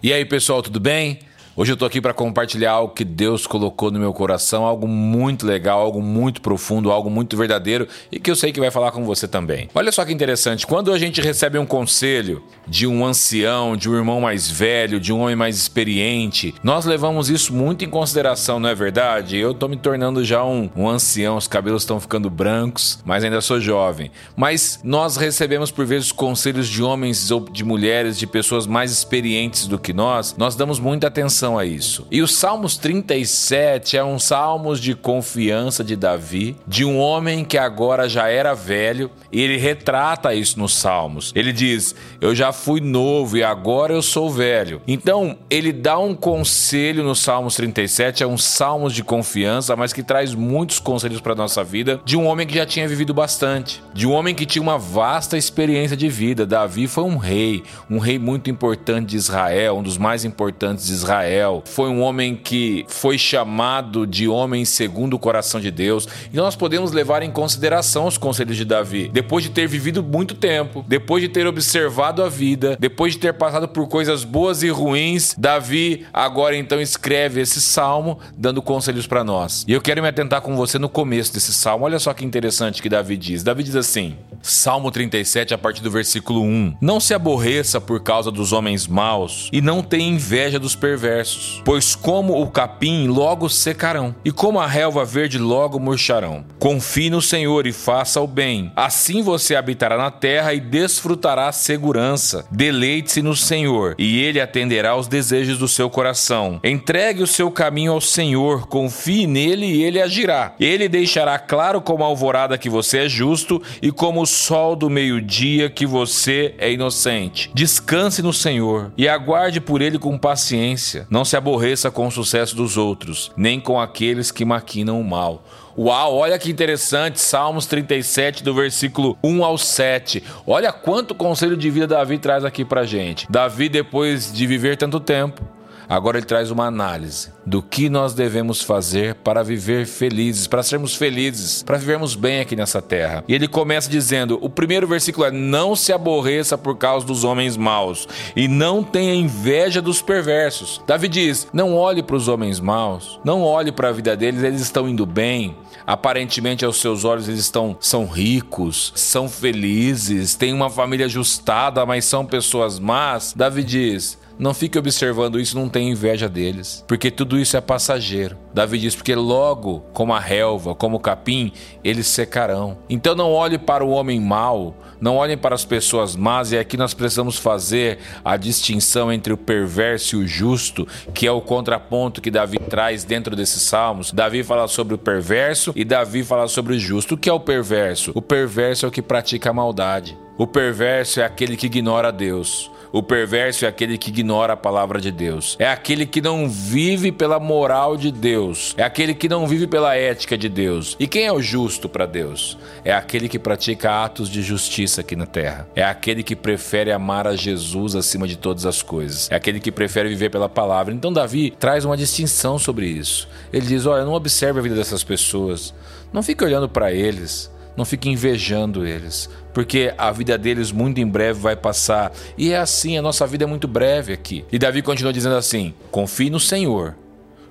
E aí, pessoal, tudo bem? Hoje eu tô aqui para compartilhar algo que Deus colocou no meu coração, algo muito legal, algo muito profundo, algo muito verdadeiro e que eu sei que vai falar com você também. Olha só que interessante, quando a gente recebe um conselho de um ancião, de um irmão mais velho, de um homem mais experiente, nós levamos isso muito em consideração, não é verdade? Eu tô me tornando já um, um ancião, os cabelos estão ficando brancos, mas ainda sou jovem. Mas nós recebemos por vezes conselhos de homens ou de mulheres, de pessoas mais experientes do que nós, nós damos muita atenção relação a isso. E o Salmos 37 é um salmos de confiança de Davi, de um homem que agora já era velho, e ele retrata isso nos Salmos. Ele diz: Eu já fui novo e agora eu sou velho. Então, ele dá um conselho no Salmos 37, é um salmos de confiança, mas que traz muitos conselhos para nossa vida, de um homem que já tinha vivido bastante, de um homem que tinha uma vasta experiência de vida. Davi foi um rei, um rei muito importante de Israel, um dos mais importantes de Israel Israel, foi um homem que foi chamado de homem segundo o coração de Deus. E nós podemos levar em consideração os conselhos de Davi. Depois de ter vivido muito tempo, depois de ter observado a vida, depois de ter passado por coisas boas e ruins, Davi agora então escreve esse salmo dando conselhos para nós. E eu quero me atentar com você no começo desse salmo. Olha só que interessante que Davi diz. Davi diz assim: Salmo 37, a partir do versículo 1: Não se aborreça por causa dos homens maus e não tenha inveja dos perversos pois como o capim logo secarão, e como a relva verde logo murcharão. Confie no Senhor e faça o bem. Assim você habitará na terra e desfrutará segurança. Deleite-se no Senhor, e ele atenderá aos desejos do seu coração. Entregue o seu caminho ao Senhor, confie nele e ele agirá. Ele deixará claro como a alvorada que você é justo e como o sol do meio-dia que você é inocente. Descanse no Senhor e aguarde por ele com paciência. Não se aborreça com o sucesso dos outros, nem com aqueles que maquinam o mal. Uau, olha que interessante, Salmos 37, do versículo 1 ao 7. Olha quanto conselho de vida Davi traz aqui pra gente. Davi, depois de viver tanto tempo, Agora ele traz uma análise do que nós devemos fazer para viver felizes, para sermos felizes, para vivermos bem aqui nessa terra. E ele começa dizendo: o primeiro versículo é: Não se aborreça por causa dos homens maus, e não tenha inveja dos perversos. Davi diz: Não olhe para os homens maus, não olhe para a vida deles, eles estão indo bem. Aparentemente, aos seus olhos, eles estão são ricos, são felizes, têm uma família ajustada, mas são pessoas más. Davi diz: não fique observando isso, não tenha inveja deles, porque tudo isso é passageiro. Davi diz: porque logo, como a relva, como o capim, eles secarão. Então não olhe para o homem mau, não olhem para as pessoas más, e aqui nós precisamos fazer a distinção entre o perverso e o justo, que é o contraponto que Davi traz dentro desses salmos. Davi fala sobre o perverso e Davi fala sobre o justo. O que é o perverso? O perverso é o que pratica a maldade. O perverso é aquele que ignora Deus. O perverso é aquele que ignora a palavra de Deus. É aquele que não vive pela moral de Deus. É aquele que não vive pela ética de Deus. E quem é o justo para Deus? É aquele que pratica atos de justiça aqui na terra. É aquele que prefere amar a Jesus acima de todas as coisas. É aquele que prefere viver pela palavra. Então Davi traz uma distinção sobre isso. Ele diz: "Olha, não observe a vida dessas pessoas. Não fique olhando para eles." Não fique invejando eles, porque a vida deles muito em breve vai passar. E é assim, a nossa vida é muito breve aqui. E Davi continua dizendo assim: confie no Senhor,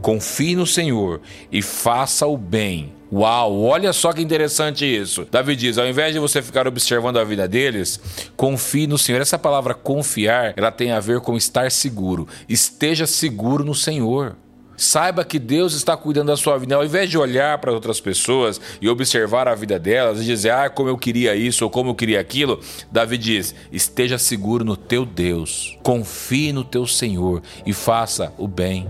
confie no Senhor e faça o bem. Uau, olha só que interessante isso. Davi diz: ao invés de você ficar observando a vida deles, confie no Senhor. Essa palavra confiar, ela tem a ver com estar seguro. Esteja seguro no Senhor. Saiba que Deus está cuidando da sua vida. Ao invés de olhar para outras pessoas e observar a vida delas e dizer, ah, como eu queria isso ou como eu queria aquilo, Davi diz: esteja seguro no teu Deus, confie no teu Senhor e faça o bem.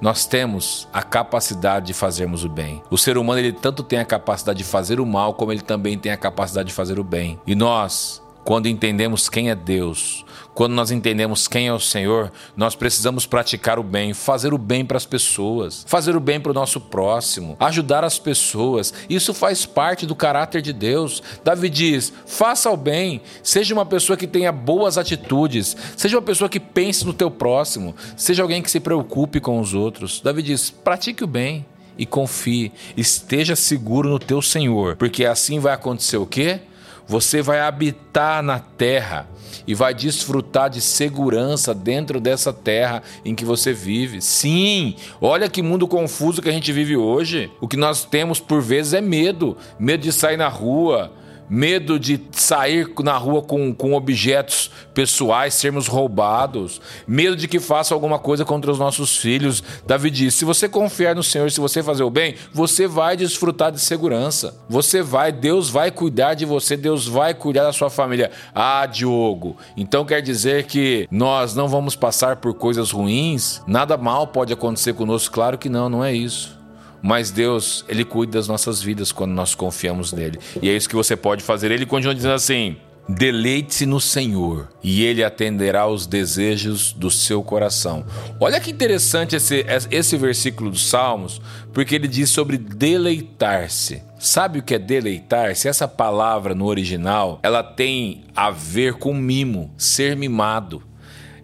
Nós temos a capacidade de fazermos o bem. O ser humano ele tanto tem a capacidade de fazer o mal como ele também tem a capacidade de fazer o bem. E nós quando entendemos quem é Deus, quando nós entendemos quem é o Senhor, nós precisamos praticar o bem, fazer o bem para as pessoas, fazer o bem para o nosso próximo, ajudar as pessoas. Isso faz parte do caráter de Deus. Davi diz: faça o bem, seja uma pessoa que tenha boas atitudes, seja uma pessoa que pense no teu próximo, seja alguém que se preocupe com os outros. Davi diz: pratique o bem e confie, esteja seguro no teu Senhor, porque assim vai acontecer o quê? Você vai habitar na terra e vai desfrutar de segurança dentro dessa terra em que você vive. Sim, olha que mundo confuso que a gente vive hoje. O que nós temos por vezes é medo medo de sair na rua, medo de sair na rua com, com objetos pessoais, sermos roubados, medo de que faça alguma coisa contra os nossos filhos. Davi diz: se você confiar no Senhor, se você fazer o bem, você vai desfrutar de segurança. Você vai, Deus vai cuidar de você, Deus vai cuidar da sua família. Ah, Diogo, então quer dizer que nós não vamos passar por coisas ruins? Nada mal pode acontecer conosco? Claro que não, não é isso. Mas Deus, Ele cuida das nossas vidas quando nós confiamos nele. E é isso que você pode fazer. Ele continua dizendo assim: Deleite-se no Senhor e Ele atenderá os desejos do seu coração. Olha que interessante esse, esse versículo dos Salmos, porque ele diz sobre deleitar-se. Sabe o que é deleitar-se? Essa palavra no original, ela tem a ver com mimo, ser mimado.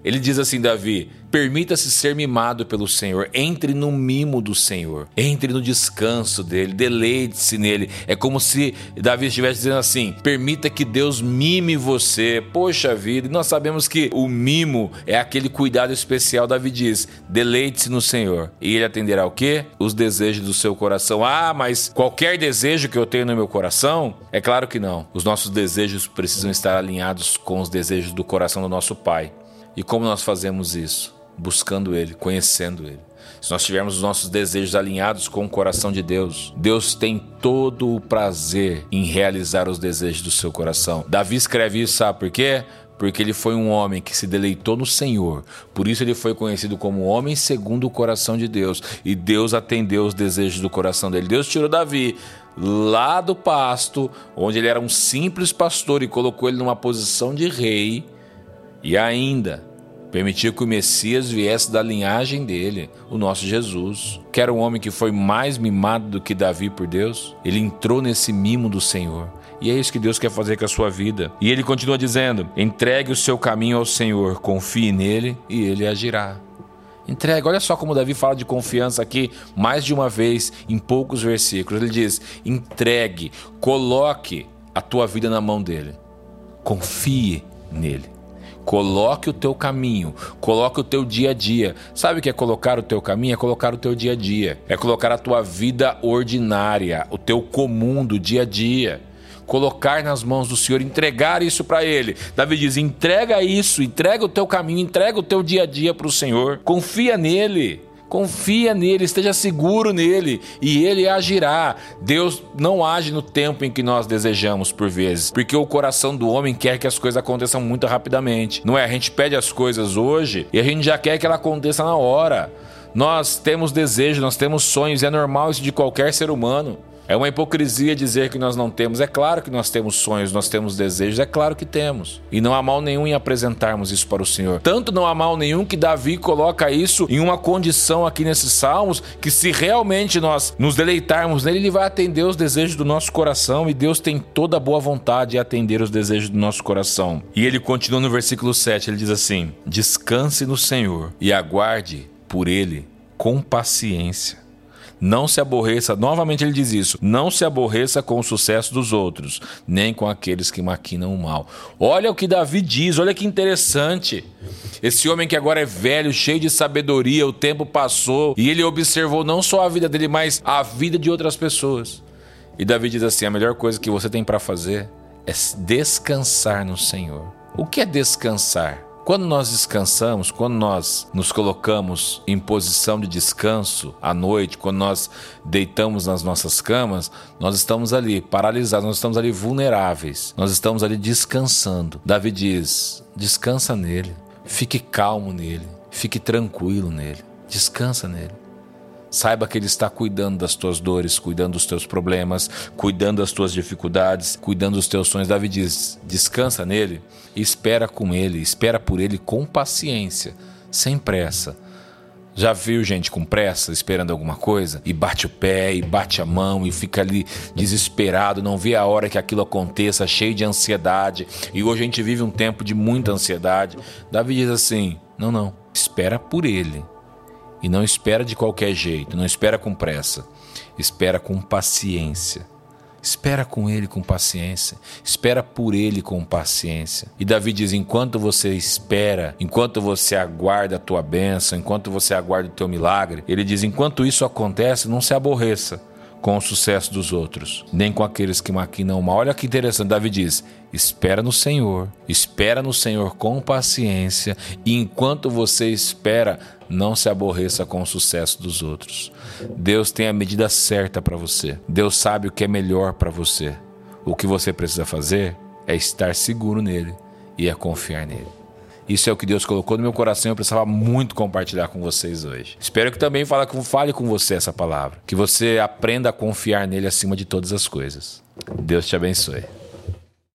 Ele diz assim, Davi: Permita-se ser mimado pelo Senhor. Entre no mimo do Senhor. Entre no descanso dele. Deleite-se nele. É como se Davi estivesse dizendo assim: permita que Deus mime você. Poxa vida. E nós sabemos que o mimo é aquele cuidado especial. Davi diz: deleite-se no Senhor. E ele atenderá o quê? Os desejos do seu coração. Ah, mas qualquer desejo que eu tenho no meu coração? É claro que não. Os nossos desejos precisam estar alinhados com os desejos do coração do nosso Pai. E como nós fazemos isso? buscando Ele, conhecendo Ele. Se nós tivermos os nossos desejos alinhados com o coração de Deus, Deus tem todo o prazer em realizar os desejos do seu coração. Davi escreve isso, sabe por quê? Porque ele foi um homem que se deleitou no Senhor. Por isso ele foi conhecido como homem segundo o coração de Deus. E Deus atendeu os desejos do coração dele. Deus tirou Davi lá do pasto, onde ele era um simples pastor, e colocou ele numa posição de rei. E ainda Permitiu que o Messias viesse da linhagem dele, o nosso Jesus. Que era um homem que foi mais mimado do que Davi por Deus. Ele entrou nesse mimo do Senhor. E é isso que Deus quer fazer com a sua vida. E ele continua dizendo: entregue o seu caminho ao Senhor, confie nele e ele agirá. Entregue. Olha só como Davi fala de confiança aqui mais de uma vez em poucos versículos. Ele diz: entregue, coloque a tua vida na mão dele. Confie nele. Coloque o teu caminho, coloque o teu dia a dia. Sabe o que é colocar o teu caminho? É colocar o teu dia a dia. É colocar a tua vida ordinária, o teu comum do dia a dia. Colocar nas mãos do Senhor, entregar isso para Ele. Davi diz: entrega isso, entrega o teu caminho, entrega o teu dia a dia para o Senhor. Confia nele. Confia nele, esteja seguro nele e ele agirá. Deus não age no tempo em que nós desejamos por vezes, porque o coração do homem quer que as coisas aconteçam muito rapidamente. Não é? A gente pede as coisas hoje e a gente já quer que ela aconteça na hora. Nós temos desejos, nós temos sonhos, é normal isso de qualquer ser humano. É uma hipocrisia dizer que nós não temos. É claro que nós temos sonhos, nós temos desejos, é claro que temos. E não há mal nenhum em apresentarmos isso para o Senhor. Tanto não há mal nenhum que Davi coloca isso em uma condição aqui nesses salmos que se realmente nós nos deleitarmos nele, ele vai atender os desejos do nosso coração e Deus tem toda a boa vontade em atender os desejos do nosso coração. E ele continua no versículo 7, ele diz assim: Descanse no Senhor e aguarde por ele com paciência. Não se aborreça, novamente ele diz isso, não se aborreça com o sucesso dos outros, nem com aqueles que maquinam o mal. Olha o que Davi diz, olha que interessante. Esse homem que agora é velho, cheio de sabedoria, o tempo passou e ele observou não só a vida dele, mas a vida de outras pessoas. E Davi diz assim: a melhor coisa que você tem para fazer é descansar no Senhor. O que é descansar? Quando nós descansamos, quando nós nos colocamos em posição de descanso à noite, quando nós deitamos nas nossas camas, nós estamos ali paralisados, nós estamos ali vulneráveis, nós estamos ali descansando. Davi diz: descansa nele, fique calmo nele, fique tranquilo nele, descansa nele. Saiba que Ele está cuidando das tuas dores, cuidando dos teus problemas, cuidando das tuas dificuldades, cuidando dos teus sonhos. Davi diz: descansa nele espera com Ele, espera por Ele com paciência, sem pressa. Já viu gente com pressa, esperando alguma coisa, e bate o pé, e bate a mão, e fica ali desesperado, não vê a hora que aquilo aconteça, cheio de ansiedade. E hoje a gente vive um tempo de muita ansiedade. Davi diz assim: não, não, espera por ele e não espera de qualquer jeito, não espera com pressa, espera com paciência. Espera com ele com paciência. Espera por ele com paciência. E Davi diz: enquanto você espera, enquanto você aguarda a tua bênção, enquanto você aguarda o teu milagre, ele diz: enquanto isso acontece, não se aborreça com o sucesso dos outros, nem com aqueles que maquinam mal. Olha que interessante, Davi diz: espera no Senhor, espera no Senhor com paciência, e enquanto você espera, não se aborreça com o sucesso dos outros. Deus tem a medida certa para você. Deus sabe o que é melhor para você. O que você precisa fazer é estar seguro nele e é confiar nele. Isso é o que Deus colocou no meu coração e eu precisava muito compartilhar com vocês hoje. Espero que também fale com, fale com você essa palavra. Que você aprenda a confiar nele acima de todas as coisas. Deus te abençoe.